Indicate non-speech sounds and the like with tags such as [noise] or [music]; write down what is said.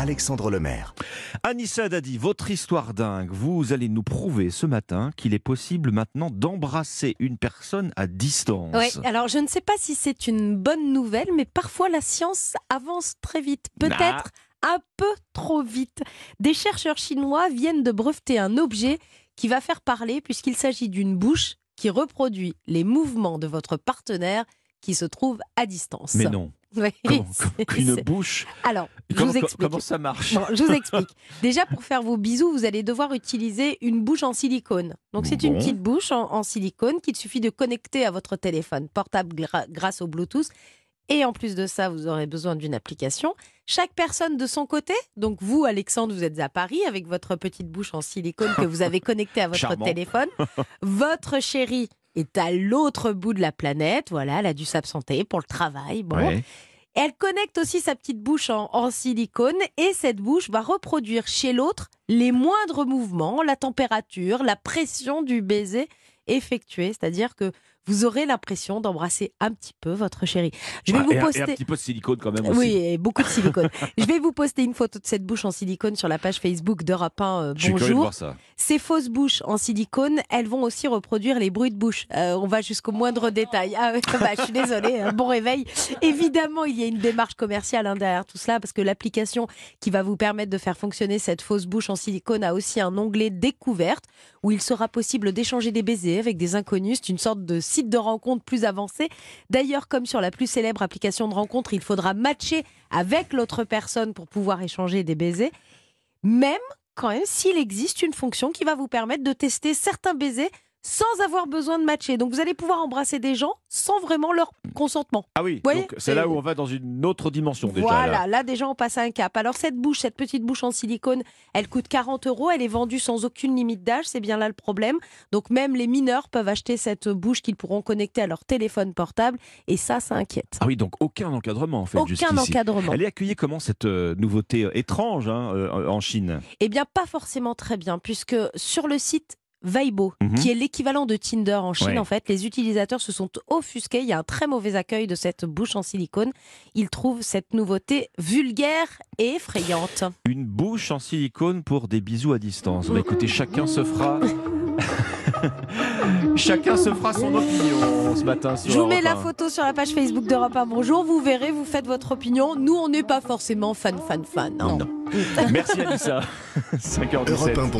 Alexandre Lemaire. Anissa Dadi, votre histoire dingue. Vous allez nous prouver ce matin qu'il est possible maintenant d'embrasser une personne à distance. Oui, alors je ne sais pas si c'est une bonne nouvelle, mais parfois la science avance très vite. Peut-être un peu trop vite. Des chercheurs chinois viennent de breveter un objet qui va faire parler puisqu'il s'agit d'une bouche qui reproduit les mouvements de votre partenaire qui se trouve à distance. Mais non. [laughs] Oui, Comment, [laughs] c'est- une c'est- bouche Alors, je comment, vous explique. comment ça marche Bon, je vous explique. [laughs] Déjà, pour faire vos bisous, vous allez devoir utiliser une bouche en silicone. Donc, c'est une petite bouche en, en silicone qu'il suffit de connecter à votre téléphone portable gra- grâce au Bluetooth. Et en plus de ça, vous aurez besoin d'une application. Chaque personne de son côté, donc vous, Alexandre, vous êtes à Paris avec votre petite bouche en silicone que vous avez connectée à votre téléphone. Votre chérie est à l'autre bout de la planète. Voilà, elle a dû s'absenter pour le travail. Bon. Ouais. Elle connecte aussi sa petite bouche en, en silicone et cette bouche va reproduire chez l'autre les moindres mouvements, la température, la pression du baiser effectué. C'est-à-dire que vous aurez l'impression d'embrasser un petit peu votre chérie. Je vais Ah, vous et, un- et poster. un petit peu de silicone quand même aussi. Oui, et beaucoup de silicone. Je vais vous poster une photo de cette bouche en silicone sur la page Facebook d'Europe 1. euh, Je suis de bonjour. voir ça. Ces fausses bouches en silicone, elles vont aussi reproduire les bruits de bouche. Euh, on va jusqu'au moindre détail. Ah, [laughs] bah, je suis désolée, un bon réveil. Évidemment, il y a une démarche commerciale hein, derrière tout cela, parce que l'application qui va vous permettre de faire fonctionner cette fausse bouche en silicone a aussi un onglet découverte, où il sera possible d'échanger des baisers avec des inconnus. C'est une sorte de site de rencontre plus avancé. D'ailleurs, comme sur la plus célèbre application de rencontre, il faudra matcher avec l'autre personne pour pouvoir échanger des baisers. Même quand même s'il existe une fonction qui va vous permettre de tester certains baisers sans avoir besoin de matcher. Donc vous allez pouvoir embrasser des gens sans vraiment leur consentement. Ah oui, donc c'est là où on va dans une autre dimension déjà. voilà, là. là. déjà on passe à un cap. Alors cette bouche, cette petite bouche en silicone, elle coûte 40 euros, elle est vendue sans aucune limite d'âge, c'est bien là le problème. Donc même les mineurs peuvent acheter cette bouche qu'ils pourront connecter à leur téléphone portable et ça, ça inquiète. Ah oui, donc aucun encadrement en fait Aucun encadrement. Elle est accueillie comment cette euh, nouveauté euh, étrange hein, euh, en Chine? Eh bien, pas forcément très bien, puisque sur le site Weibo, Mhm. qui est l'équivalent de Tinder en Chine, Ouais. en fait, les utilisateurs se sont offusqués. Il y a un très mauvais accueil de cette bouche en silicone. Ils trouvent cette nouveauté vulgaire et effrayante. Une bouche en silicone pour des bisous à distance. Bah, écoutez, chacun se fera. [laughs] chacun se fera son opinion ce matin sur Je vous mets la 1. photo sur la page Facebook d'Europe 1. Bonjour, vous verrez, vous faites votre opinion. Nous, on n'est pas forcément fan, fan, fan. hein. Non. [laughs] Merci Anissa. 5h17. [laughs] Europe 1,